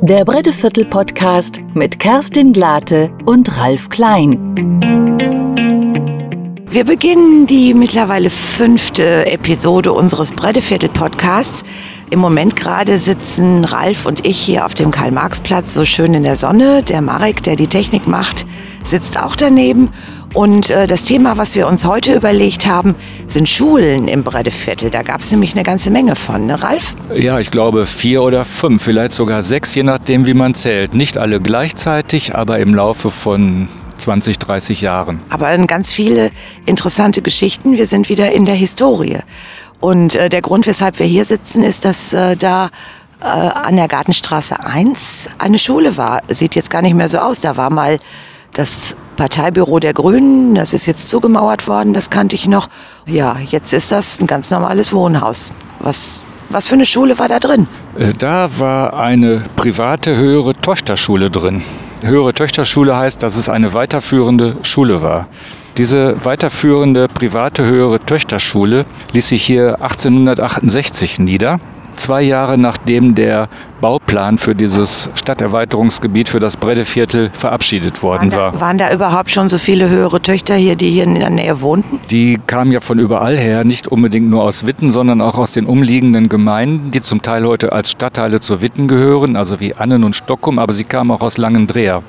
Der Bretteviertel Podcast mit Kerstin Glate und Ralf Klein. Wir beginnen die mittlerweile fünfte Episode unseres Bretteviertel Podcasts. Im Moment gerade sitzen Ralf und ich hier auf dem Karl-Marx-Platz so schön in der Sonne. Der Marek, der die Technik macht, sitzt auch daneben. Und äh, das Thema, was wir uns heute überlegt haben, sind Schulen im Bretteviertel. Da gab es nämlich eine ganze Menge von, ne Ralf? Ja, ich glaube vier oder fünf, vielleicht sogar sechs, je nachdem, wie man zählt. Nicht alle gleichzeitig, aber im Laufe von 20, 30 Jahren. Aber ganz viele interessante Geschichten. Wir sind wieder in der Historie. Und äh, der Grund, weshalb wir hier sitzen, ist, dass äh, da äh, an der Gartenstraße 1 eine Schule war. Sieht jetzt gar nicht mehr so aus. Da war mal das Parteibüro der Grünen, das ist jetzt zugemauert worden, das kannte ich noch. Ja, jetzt ist das ein ganz normales Wohnhaus. Was, was für eine Schule war da drin? Äh, da war eine private höhere Töchterschule drin. Höhere Töchterschule heißt, dass es eine weiterführende Schule war. Diese weiterführende private höhere Töchterschule ließ sich hier 1868 nieder zwei Jahre nachdem der Bauplan für dieses Stadterweiterungsgebiet für das Breddeviertel verabschiedet worden waren war. Da, waren da überhaupt schon so viele höhere Töchter hier, die hier in der Nähe wohnten? Die kamen ja von überall her, nicht unbedingt nur aus Witten, sondern auch aus den umliegenden Gemeinden, die zum Teil heute als Stadtteile zu Witten gehören, also wie Annen und Stockholm, aber sie kamen auch aus Langendreher.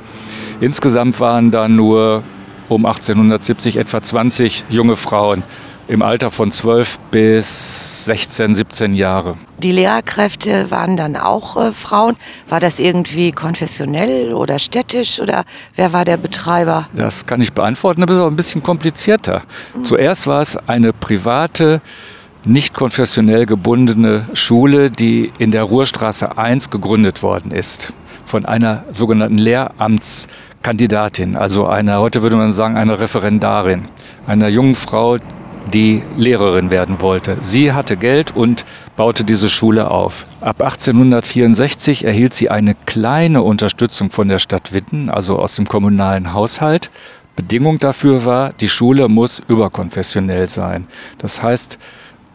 Insgesamt waren da nur um 1870 etwa 20 junge Frauen im Alter von 12 bis 16, 17 Jahre. Die Lehrkräfte waren dann auch äh, Frauen. War das irgendwie konfessionell oder städtisch oder wer war der Betreiber? Das kann ich beantworten, aber ist auch ein bisschen komplizierter. Mhm. Zuerst war es eine private, nicht konfessionell gebundene Schule, die in der Ruhrstraße 1 gegründet worden ist. Von einer sogenannten Lehramtskandidatin, also einer, heute würde man sagen, einer Referendarin, einer jungen Frau, die Lehrerin werden wollte. Sie hatte Geld und baute diese Schule auf. Ab 1864 erhielt sie eine kleine Unterstützung von der Stadt Witten, also aus dem kommunalen Haushalt. Bedingung dafür war, die Schule muss überkonfessionell sein. Das heißt,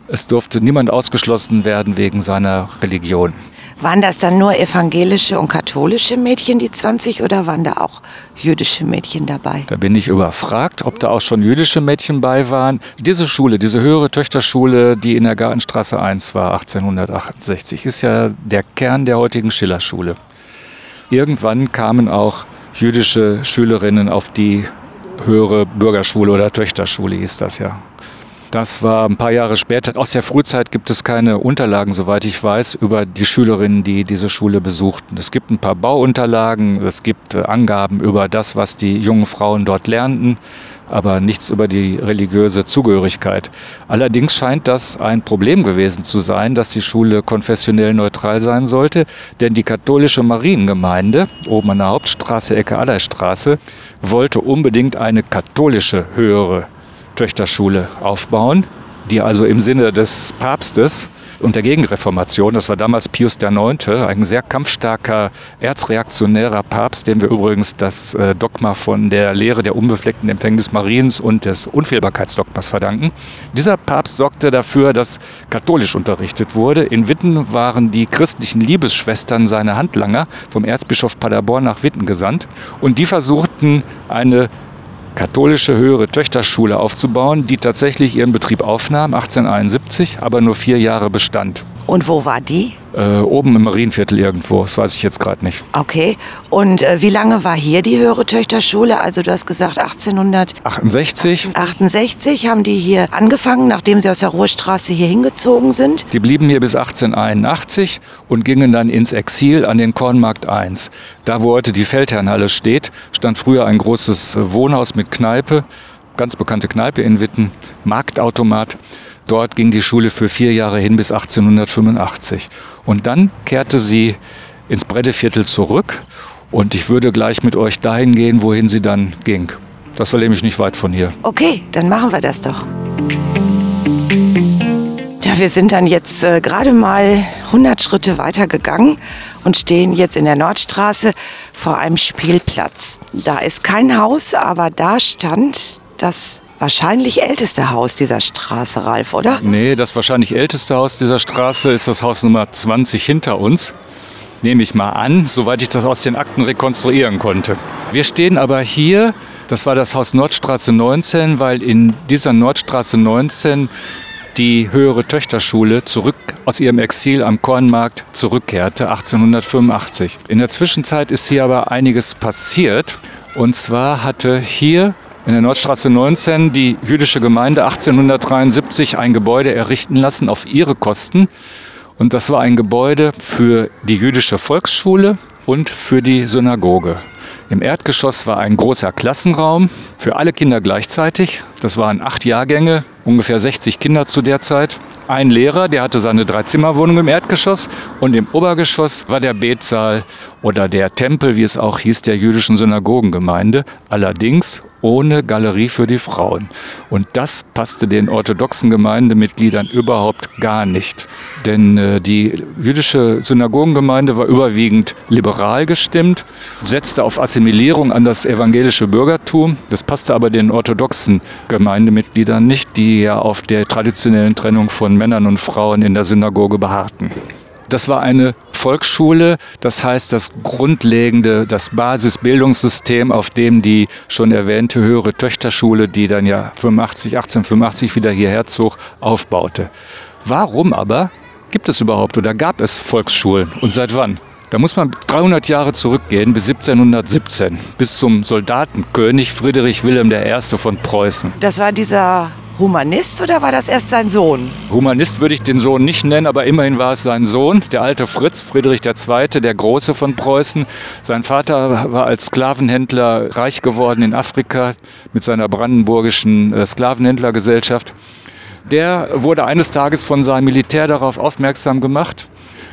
es durfte niemand ausgeschlossen werden wegen seiner Religion. Waren das dann nur evangelische und katholische Mädchen, die 20, oder waren da auch jüdische Mädchen dabei? Da bin ich überfragt, ob da auch schon jüdische Mädchen bei waren. Diese Schule, diese höhere Töchterschule, die in der Gartenstraße 1 war, 1868, ist ja der Kern der heutigen Schillerschule. Irgendwann kamen auch jüdische Schülerinnen auf die höhere Bürgerschule oder Töchterschule hieß das ja. Das war ein paar Jahre später. Aus der Frühzeit gibt es keine Unterlagen, soweit ich weiß, über die Schülerinnen, die diese Schule besuchten. Es gibt ein paar Bauunterlagen, es gibt äh, Angaben über das, was die jungen Frauen dort lernten, aber nichts über die religiöse Zugehörigkeit. Allerdings scheint das ein Problem gewesen zu sein, dass die Schule konfessionell neutral sein sollte, denn die katholische Mariengemeinde, oben an der Hauptstraße, Ecke Allerstraße, wollte unbedingt eine katholische höhere Töchterschule aufbauen, die also im Sinne des Papstes und der Gegenreformation, das war damals Pius IX., ein sehr kampfstarker, erzreaktionärer Papst, dem wir übrigens das äh, Dogma von der Lehre der unbefleckten Empfängnis Mariens und des Unfehlbarkeitsdogmas verdanken. Dieser Papst sorgte dafür, dass katholisch unterrichtet wurde. In Witten waren die christlichen Liebesschwestern seine Handlanger vom Erzbischof Paderborn nach Witten gesandt und die versuchten eine katholische höhere Töchterschule aufzubauen, die tatsächlich ihren Betrieb aufnahm, 1871, aber nur vier Jahre bestand. Und wo war die? Äh, oben im Marienviertel irgendwo, das weiß ich jetzt gerade nicht. Okay. Und äh, wie lange war hier die höhere Töchterschule? Also du hast gesagt 1868. 68 haben die hier angefangen, nachdem sie aus der Ruhrstraße hier hingezogen sind. Die blieben hier bis 1881 und gingen dann ins Exil an den Kornmarkt 1. Da, wo heute die Feldherrnhalle steht, stand früher ein großes Wohnhaus mit Kneipe, ganz bekannte Kneipe in Witten, Marktautomat. Dort ging die Schule für vier Jahre hin bis 1885. Und dann kehrte sie ins Breddeviertel zurück und ich würde gleich mit euch dahin gehen, wohin sie dann ging. Das war nämlich nicht weit von hier. Okay, dann machen wir das doch. Ja, wir sind dann jetzt äh, gerade mal 100 Schritte weiter gegangen und stehen jetzt in der Nordstraße vor einem Spielplatz. Da ist kein Haus, aber da stand das wahrscheinlich älteste Haus dieser Straße, Ralf, oder? Nee, das wahrscheinlich älteste Haus dieser Straße ist das Haus Nummer 20 hinter uns. nehme ich mal an, soweit ich das aus den Akten rekonstruieren konnte. Wir stehen aber hier, das war das Haus Nordstraße 19, weil in dieser Nordstraße 19 die höhere Töchterschule zurück aus ihrem Exil am Kornmarkt zurückkehrte, 1885. In der Zwischenzeit ist hier aber einiges passiert. Und zwar hatte hier in der Nordstraße 19 die jüdische Gemeinde 1873 ein Gebäude errichten lassen auf ihre Kosten. Und das war ein Gebäude für die jüdische Volksschule und für die Synagoge. Im Erdgeschoss war ein großer Klassenraum für alle Kinder gleichzeitig. Das waren acht Jahrgänge, ungefähr 60 Kinder zu der Zeit. Ein Lehrer, der hatte seine Dreizimmerwohnung im Erdgeschoss und im Obergeschoss war der Betsaal oder der Tempel, wie es auch hieß, der jüdischen Synagogengemeinde. Allerdings ohne Galerie für die Frauen. Und das passte den orthodoxen Gemeindemitgliedern überhaupt gar nicht. Denn äh, die jüdische Synagogengemeinde war überwiegend liberal gestimmt, setzte auf Assimilierung an das evangelische Bürgertum. Das passte aber den orthodoxen Gemeindemitgliedern nicht, die ja auf der traditionellen Trennung von Männern und Frauen in der Synagoge beharrten. Das war eine Volksschule, das heißt das grundlegende, das Basisbildungssystem, auf dem die schon erwähnte höhere Töchterschule, die dann ja 85, 1885 wieder hierher zog, aufbaute. Warum aber gibt es überhaupt oder gab es Volksschulen und seit wann? Da muss man 300 Jahre zurückgehen bis 1717, bis zum Soldatenkönig Friedrich Wilhelm I. von Preußen. Das war dieser Humanist oder war das erst sein Sohn? Humanist würde ich den Sohn nicht nennen, aber immerhin war es sein Sohn, der alte Fritz, Friedrich II., der Große von Preußen. Sein Vater war als Sklavenhändler reich geworden in Afrika mit seiner brandenburgischen äh, Sklavenhändlergesellschaft. Der wurde eines Tages von seinem Militär darauf aufmerksam gemacht,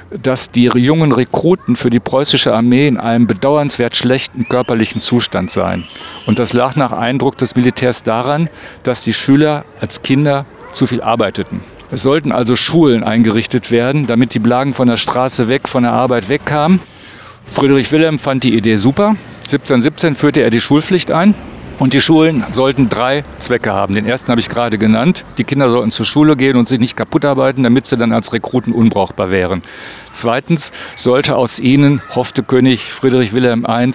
dass die jungen Rekruten für die preußische Armee in einem bedauernswert schlechten körperlichen Zustand seien. Und das lag nach Eindruck des Militärs daran, dass die Schüler als Kinder zu viel arbeiteten. Es sollten also Schulen eingerichtet werden, damit die Blagen von der Straße weg, von der Arbeit wegkamen. Friedrich Wilhelm fand die Idee super. 1717 führte er die Schulpflicht ein. Und die Schulen sollten drei Zwecke haben. Den ersten habe ich gerade genannt. Die Kinder sollten zur Schule gehen und sich nicht kaputt arbeiten, damit sie dann als Rekruten unbrauchbar wären. Zweitens sollte aus ihnen, hoffte König Friedrich Wilhelm I.,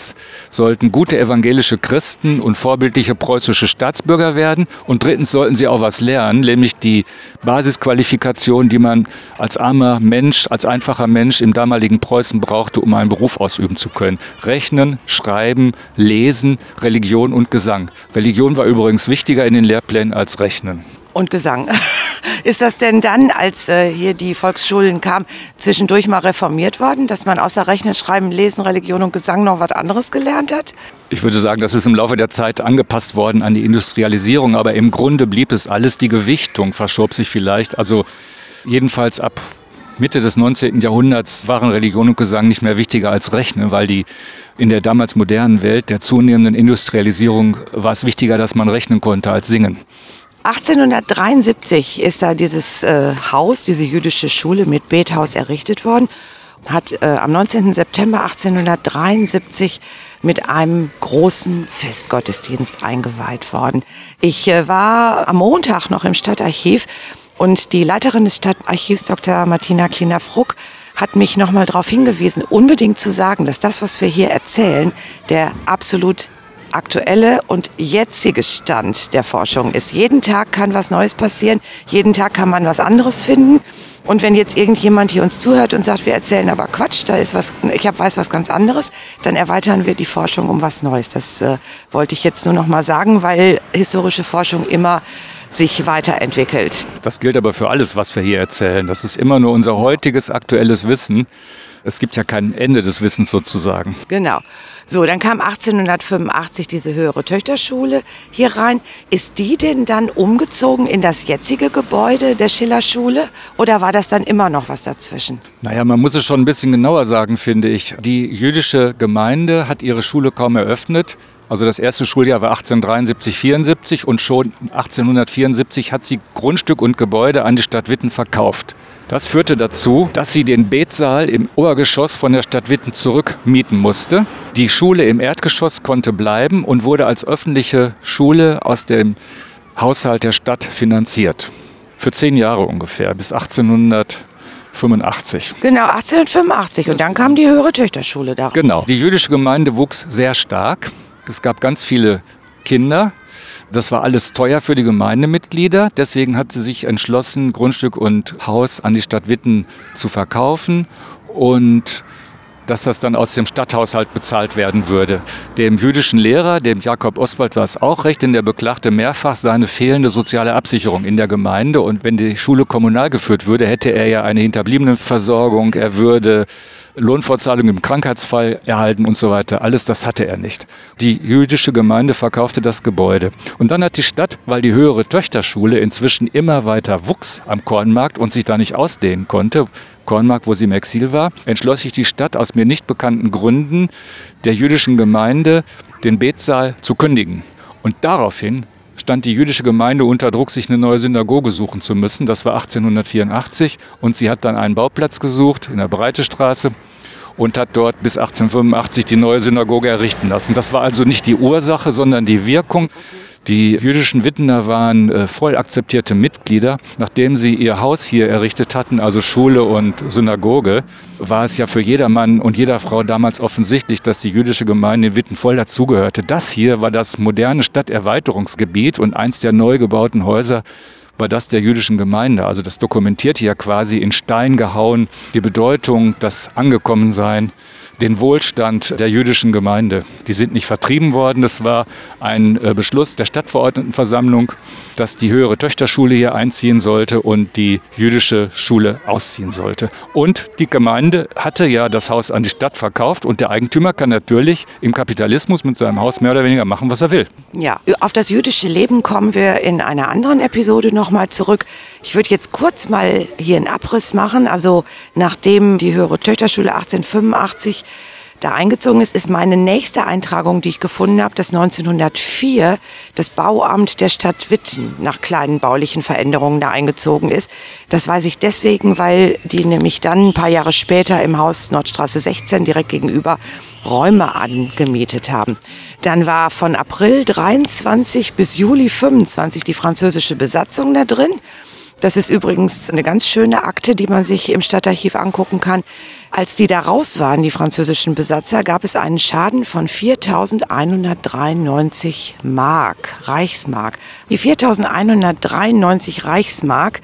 sollten gute evangelische Christen und vorbildliche preußische Staatsbürger werden. Und drittens sollten sie auch was lernen, nämlich die Basisqualifikation, die man als armer Mensch, als einfacher Mensch im damaligen Preußen brauchte, um einen Beruf ausüben zu können. Rechnen, schreiben, lesen, Religion und Gesang. Religion war übrigens wichtiger in den Lehrplänen als Rechnen. Und Gesang. Ist das denn dann, als äh, hier die Volksschulen kamen, zwischendurch mal reformiert worden, dass man außer Rechnen, Schreiben, Lesen, Religion und Gesang noch was anderes gelernt hat? Ich würde sagen, das ist im Laufe der Zeit angepasst worden an die Industrialisierung, aber im Grunde blieb es alles. Die Gewichtung verschob sich vielleicht. Also jedenfalls ab Mitte des 19. Jahrhunderts waren Religion und Gesang nicht mehr wichtiger als Rechnen, weil die in der damals modernen Welt der zunehmenden Industrialisierung war es wichtiger, dass man rechnen konnte als singen. 1873 ist da dieses äh, Haus, diese jüdische Schule mit Bethaus errichtet worden. Hat äh, am 19. September 1873 mit einem großen Festgottesdienst eingeweiht worden. Ich äh, war am Montag noch im Stadtarchiv und die Leiterin des Stadtarchivs, Dr. Martina Kliner-Fruck, hat mich nochmal darauf hingewiesen, unbedingt zu sagen, dass das, was wir hier erzählen, der absolut aktuelle und jetzige Stand der Forschung ist. Jeden Tag kann was Neues passieren, jeden Tag kann man was anderes finden. Und wenn jetzt irgendjemand hier uns zuhört und sagt, wir erzählen aber Quatsch, da ist was, ich hab, weiß was ganz anderes, dann erweitern wir die Forschung um was Neues. Das äh, wollte ich jetzt nur noch mal sagen, weil historische Forschung immer sich weiterentwickelt. Das gilt aber für alles, was wir hier erzählen. Das ist immer nur unser heutiges aktuelles Wissen. Es gibt ja kein Ende des Wissens sozusagen. Genau. So, dann kam 1885 diese höhere Töchterschule hier rein. Ist die denn dann umgezogen in das jetzige Gebäude der Schillerschule oder war das dann immer noch was dazwischen? Naja, man muss es schon ein bisschen genauer sagen, finde ich. Die jüdische Gemeinde hat ihre Schule kaum eröffnet. Also das erste Schuljahr war 1873, 74 und schon 1874 hat sie Grundstück und Gebäude an die Stadt Witten verkauft. Das führte dazu, dass sie den Betsaal im Obergeschoss von der Stadt Witten zurückmieten musste. Die Schule im Erdgeschoss konnte bleiben und wurde als öffentliche Schule aus dem Haushalt der Stadt finanziert. Für zehn Jahre ungefähr, bis 1800 85. Genau, 1885. Und dann kam die höhere Töchterschule da. Genau. Die jüdische Gemeinde wuchs sehr stark. Es gab ganz viele Kinder. Das war alles teuer für die Gemeindemitglieder. Deswegen hat sie sich entschlossen, Grundstück und Haus an die Stadt Witten zu verkaufen. Und dass das dann aus dem Stadthaushalt bezahlt werden würde. Dem jüdischen Lehrer, dem Jakob Oswald, war es auch recht, denn der beklagte mehrfach seine fehlende soziale Absicherung in der Gemeinde. Und wenn die Schule kommunal geführt würde, hätte er ja eine Hinterbliebenenversorgung, er würde Lohnfortzahlung im Krankheitsfall erhalten und so weiter. Alles das hatte er nicht. Die jüdische Gemeinde verkaufte das Gebäude. Und dann hat die Stadt, weil die höhere Töchterschule inzwischen immer weiter wuchs am Kornmarkt und sich da nicht ausdehnen konnte, Kornmarkt, wo sie im Exil war, entschloss sich die Stadt aus mir nicht bekannten Gründen der jüdischen Gemeinde den Betsaal zu kündigen. Und daraufhin stand die jüdische Gemeinde unter Druck, sich eine neue Synagoge suchen zu müssen. Das war 1884 und sie hat dann einen Bauplatz gesucht in der Breite Straße und hat dort bis 1885 die neue Synagoge errichten lassen. Das war also nicht die Ursache, sondern die Wirkung. Die jüdischen Wittener waren äh, voll akzeptierte Mitglieder. Nachdem sie ihr Haus hier errichtet hatten, also Schule und Synagoge, war es ja für jedermann und jeder Frau damals offensichtlich, dass die jüdische Gemeinde in Witten voll dazugehörte. Das hier war das moderne Stadterweiterungsgebiet und eins der neu gebauten Häuser war das der jüdischen Gemeinde. Also das dokumentiert hier quasi in Stein gehauen die Bedeutung, das Angekommensein den Wohlstand der jüdischen Gemeinde. Die sind nicht vertrieben worden. Das war ein äh, Beschluss der Stadtverordnetenversammlung, dass die höhere Töchterschule hier einziehen sollte und die jüdische Schule ausziehen sollte. Und die Gemeinde hatte ja das Haus an die Stadt verkauft und der Eigentümer kann natürlich im Kapitalismus mit seinem Haus mehr oder weniger machen, was er will. Ja, auf das jüdische Leben kommen wir in einer anderen Episode nochmal zurück. Ich würde jetzt kurz mal hier einen Abriss machen. Also nachdem die höhere Töchterschule 1885 da eingezogen ist, ist meine nächste Eintragung, die ich gefunden habe, dass 1904 das Bauamt der Stadt Witten nach kleinen baulichen Veränderungen da eingezogen ist. Das weiß ich deswegen, weil die nämlich dann ein paar Jahre später im Haus Nordstraße 16 direkt gegenüber Räume angemietet haben. Dann war von April 23 bis Juli 25 die französische Besatzung da drin. Das ist übrigens eine ganz schöne Akte, die man sich im Stadtarchiv angucken kann. Als die da raus waren, die französischen Besatzer, gab es einen Schaden von 4.193 Mark, Reichsmark. Die 4.193 Reichsmark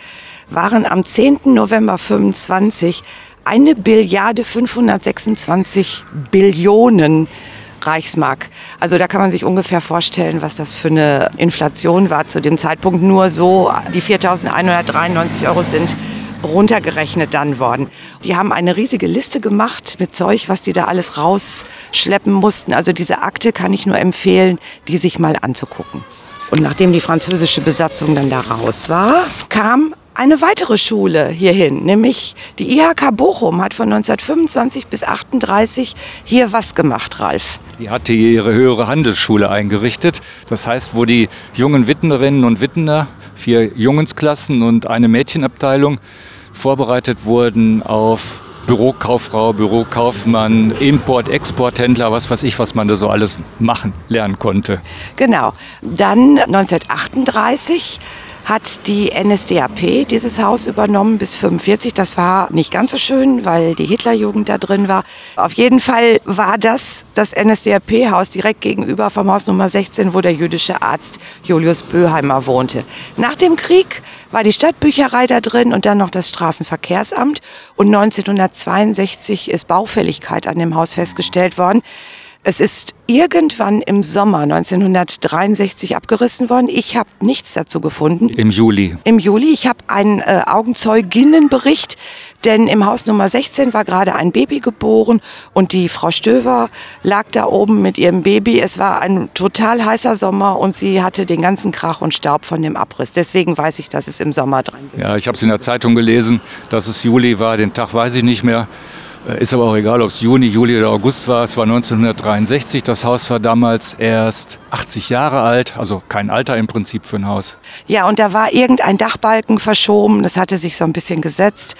waren am 10. November 25 eine Billiarde 526 Billionen Reichsmark. Also da kann man sich ungefähr vorstellen, was das für eine Inflation war zu dem Zeitpunkt. Nur so, die 4.193 Euro sind runtergerechnet dann worden. Die haben eine riesige Liste gemacht mit Zeug, was die da alles rausschleppen mussten. Also diese Akte kann ich nur empfehlen, die sich mal anzugucken. Und nachdem die französische Besatzung dann da raus war, kam eine weitere Schule hierhin, nämlich die IHK Bochum hat von 1925 bis 38 hier was gemacht, Ralf. Die hatte ihre höhere Handelsschule eingerichtet. Das heißt, wo die jungen Wittenerinnen und Wittener, vier Jungensklassen und eine Mädchenabteilung, vorbereitet wurden auf Bürokauffrau, Bürokaufmann, Import, Exporthändler, was weiß ich, was man da so alles machen, lernen konnte. Genau. Dann 1938 hat die NSDAP dieses Haus übernommen bis 45. Das war nicht ganz so schön, weil die Hitlerjugend da drin war. Auf jeden Fall war das das NSDAP-Haus direkt gegenüber vom Haus Nummer 16, wo der jüdische Arzt Julius Böheimer wohnte. Nach dem Krieg war die Stadtbücherei da drin und dann noch das Straßenverkehrsamt. Und 1962 ist Baufälligkeit an dem Haus festgestellt worden. Es ist irgendwann im Sommer 1963 abgerissen worden. Ich habe nichts dazu gefunden. Im Juli. Im Juli. Ich habe einen äh, Augenzeuginnenbericht, denn im Haus Nummer 16 war gerade ein Baby geboren und die Frau Stöver lag da oben mit ihrem Baby. Es war ein total heißer Sommer und sie hatte den ganzen Krach und Staub von dem Abriss. Deswegen weiß ich, dass es im Sommer dran war. Ja, ich habe es in der Zeitung gelesen, dass es Juli war. Den Tag weiß ich nicht mehr. Äh, ist aber auch egal, ob es Juni, Juli oder August war. Es war 1963. Das Haus war damals erst 80 Jahre alt, also kein Alter im Prinzip für ein Haus. Ja, und da war irgendein Dachbalken verschoben. Das hatte sich so ein bisschen gesetzt.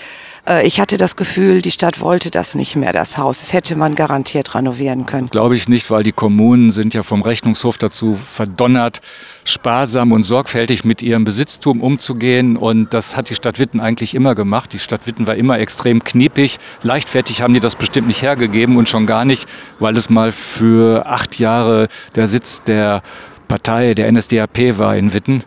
Äh, ich hatte das Gefühl, die Stadt wollte das nicht mehr, das Haus. Das hätte man garantiert renovieren können. Glaube ich nicht, weil die Kommunen sind ja vom Rechnungshof dazu verdonnert, sparsam und sorgfältig mit ihrem Besitztum umzugehen. Und das hat die Stadt Witten eigentlich immer gemacht. Die Stadt Witten war immer extrem kniepig. Leichtfertig haben die das bestimmt nicht hergegeben und schon gar nicht, weil es mal für acht Jahre der Sitz der Partei, der NSDAP war in Witten.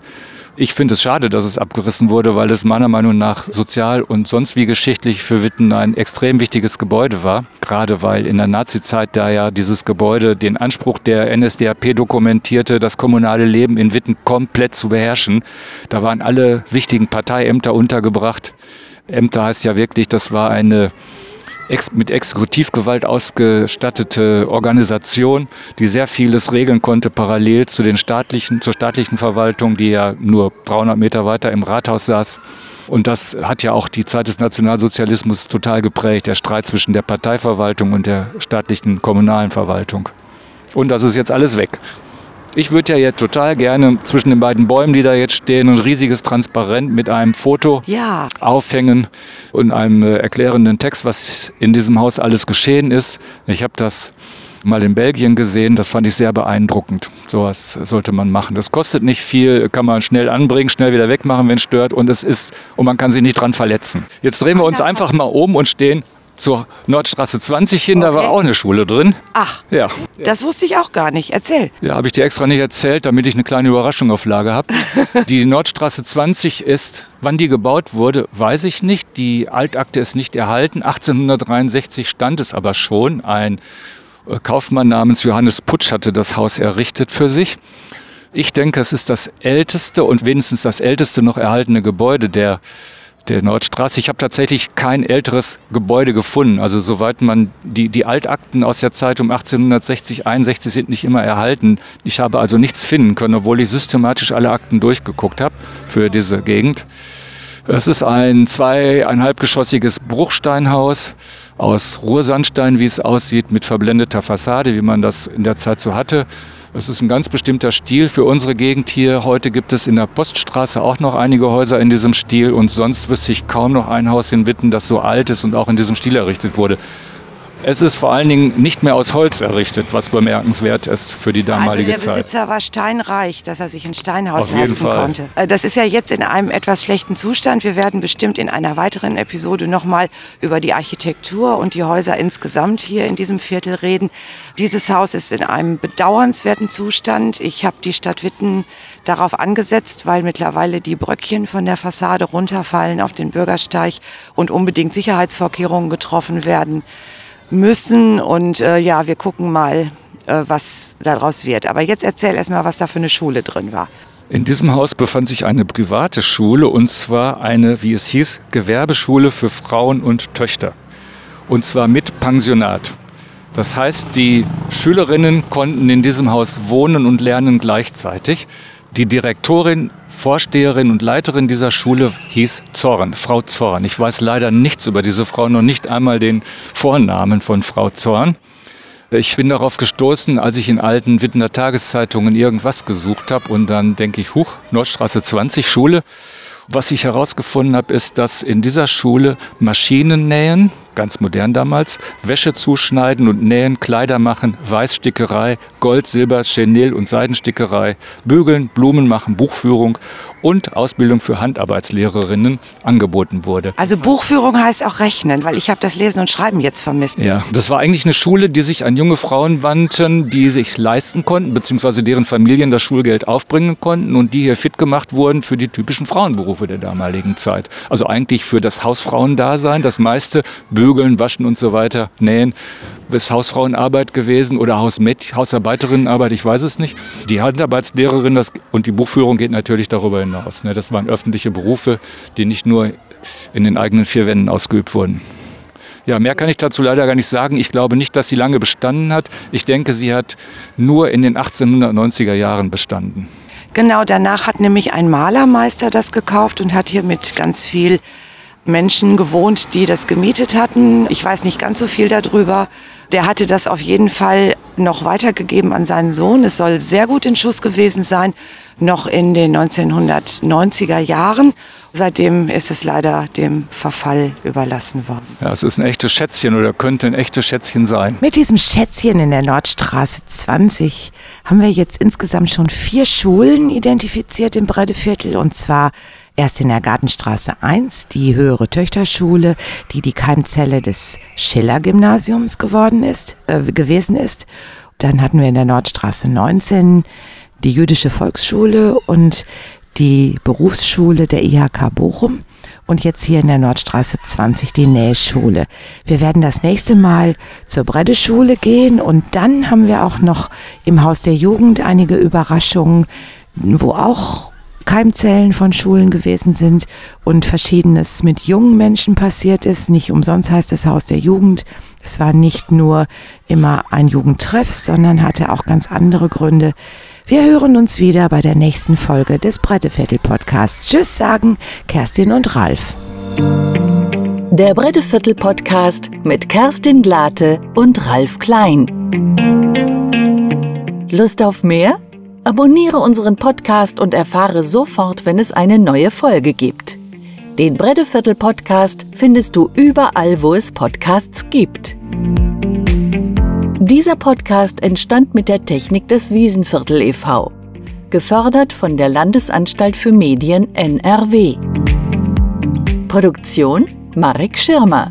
Ich finde es schade, dass es abgerissen wurde, weil es meiner Meinung nach sozial und sonst wie geschichtlich für Witten ein extrem wichtiges Gebäude war. Gerade weil in der Nazizeit da ja dieses Gebäude den Anspruch der NSDAP dokumentierte, das kommunale Leben in Witten komplett zu beherrschen. Da waren alle wichtigen Parteiämter untergebracht. Ämter heißt ja wirklich, das war eine ex mit Exekutivgewalt ausgestattete Organisation, die sehr vieles regeln konnte parallel zu den staatlichen, zur staatlichen Verwaltung, die ja nur 300 Meter weiter im Rathaus saß. Und das hat ja auch die Zeit des Nationalsozialismus total geprägt, der Streit zwischen der Parteiverwaltung und der staatlichen kommunalen Verwaltung. Und das ist jetzt alles weg. Ich würde ja jetzt total gerne zwischen den beiden Bäumen, die da jetzt stehen, ein riesiges Transparent mit einem Foto ja. aufhängen und einem äh, erklärenden Text, was in diesem Haus alles geschehen ist. Ich habe das mal in Belgien gesehen, das fand ich sehr beeindruckend. Sowas sollte man machen. Das kostet nicht viel, kann man schnell anbringen, schnell wieder wegmachen, wenn es stört und es ist und man kann sich nicht dran verletzen. Jetzt drehen wir uns einfach mal um und stehen zur Nordstraße 20 hin, okay. da war auch eine Schule drin. Ach, ja. das wusste ich auch gar nicht. Erzähl. Ja, habe ich dir extra nicht erzählt, damit ich eine kleine Überraschung auf Lager habe. die Nordstraße 20 ist, wann die gebaut wurde, weiß ich nicht. Die Altakte ist nicht erhalten. 1863 stand es aber schon. Ein äh, Kaufmann namens Johannes Putsch hatte das Haus errichtet für sich. Ich denke, es ist das älteste und wenigstens das älteste noch erhaltene Gebäude der der Nordstraße. Ich habe tatsächlich kein älteres Gebäude gefunden. Also soweit man die, die Altakten aus der Zeit um 1860, 61 sind nicht immer erhalten. Ich habe also nichts finden können, obwohl ich systematisch alle Akten durchgeguckt habe für diese Gegend. Es ist ein zweieinhalbgeschossiges Bruchsteinhaus aus Ruhrsandstein, wie es aussieht, mit verblendeter Fassade, wie man das in der Zeit so hatte. Es ist ein ganz bestimmter Stil für unsere Gegend hier. Heute gibt es in der Poststraße auch noch einige Häuser in diesem Stil und sonst wüsste ich kaum noch ein Haus in Witten, das so alt ist und auch in diesem Stil errichtet wurde. Es ist vor allen Dingen nicht mehr aus Holz errichtet, was bemerkenswert ist für die damalige Zeit. Also der Besitzer Zeit. war steinreich, dass er sich ein Steinhaus leisten konnte. Äh, das ist ja jetzt in einem etwas schlechten Zustand. Wir werden bestimmt in einer weiteren Episode nochmal über die Architektur und die Häuser insgesamt hier in diesem Viertel reden. Dieses Haus ist in einem bedauernswerten Zustand. Ich habe die Stadt Witten darauf angesetzt, weil mittlerweile die Bröckchen von der Fassade runterfallen auf den Bürgersteig und unbedingt Sicherheitsvorkehrungen getroffen werden müssen. Und äh, ja, wir gucken mal, äh, was daraus wird. Aber jetzt erzähl erst mal, was da für eine Schule drin war. In diesem Haus befand sich eine private Schule und zwar eine, wie es hieß, Gewerbeschule für Frauen und Töchter. Und zwar mit Pensionat. Das heißt, die Schülerinnen konnten in diesem Haus wohnen und lernen gleichzeitig. Die Direktorin, Vorsteherin und Leiterin dieser Schule hieß Zorn, Frau Zorn. Ich weiß leider nichts über diese Frau, noch nicht einmal den Vornamen von Frau Zorn. Ich bin darauf gestoßen, als ich in alten Wittener Tageszeitungen irgendwas gesucht habe und dann denke ich, huch, Nordstraße 20, Schule. Was ich herausgefunden habe, ist, dass in dieser Schule Maschinen nähen, ganz modern damals, Wäsche zuschneiden und nähen, Kleider machen, Weißstickerei, Gold, Silber, Chenille und Seidenstickerei, Bügeln, Blumen machen, Buchführung und Ausbildung für Handarbeitslehrerinnen angeboten wurde. Also Buchführung heißt auch rechnen, weil ich habe das Lesen und Schreiben jetzt vermisst. Ja, das war eigentlich eine Schule, die sich an junge Frauen wandten, die sich leisten konnten, beziehungsweise deren Familien das Schulgeld aufbringen konnten und die hier fit gemacht wurden für die typischen Frauenberufe der damaligen Zeit. Also eigentlich für das Hausfrauendasein, das meiste Bügeln, Waschen und so weiter, Nähen, ist Hausfrauenarbeit gewesen oder Hausmäd Hausarbeiterinnenarbeit, ich weiß es nicht. Die Handarbeitslehrerin das, und die Buchführung geht natürlich darüber hinaus. Ne? Das waren öffentliche Berufe, die nicht nur in den eigenen vier Wänden ausgeübt wurden. Ja, mehr kann ich dazu leider gar nicht sagen. Ich glaube nicht, dass sie lange bestanden hat. Ich denke, sie hat nur in den 1890er Jahren bestanden. Genau, danach hat nämlich ein Malermeister das gekauft und hat hier mit ganz viel Menschen gewohnt, die das gemietet hatten. Ich weiß nicht ganz so viel darüber. Der hatte das auf jeden Fall noch weitergegeben an seinen Sohn. Es soll sehr gut in Schuss gewesen sein, noch in den 1990er Jahren. Seitdem ist es leider dem Verfall überlassen worden. Ja, es ist ein echtes Schätzchen oder könnte ein echtes Schätzchen sein. Mit diesem Schätzchen in der Nordstraße 20 haben wir jetzt insgesamt schon vier Schulen identifiziert im Breddeviertel und zwar erst in der Gartenstraße 1 die höhere Töchterschule, die die Keimzelle des Schiller-Gymnasiums geworden ist, äh, gewesen ist. Dann hatten wir in der Nordstraße 19 die jüdische Volksschule und die Berufsschule der IHK Bochum und jetzt hier in der Nordstraße 20 die Nähschule. Wir werden das nächste Mal zur Breddeschule gehen und dann haben wir auch noch im Haus der Jugend einige Überraschungen, wo auch Keimzellen von Schulen gewesen sind und verschiedenes mit jungen Menschen passiert ist. Nicht umsonst heißt es Haus der Jugend. Es war nicht nur immer ein Jugendtreff, sondern hatte auch ganz andere Gründe. Wir hören uns wieder bei der nächsten Folge des Bretteviertel Podcasts. Tschüss sagen Kerstin und Ralf. Der Bretteviertel Podcast mit Kerstin Glate und Ralf Klein. Lust auf mehr? Abonniere unseren Podcast und erfahre sofort, wenn es eine neue Folge gibt. Den Bretteviertel Podcast findest du überall, wo es Podcasts gibt. Dieser Podcast entstand mit der Technik des Wiesenviertel e.V., gefördert von der Landesanstalt für Medien NRW. Produktion Marek Schirmer.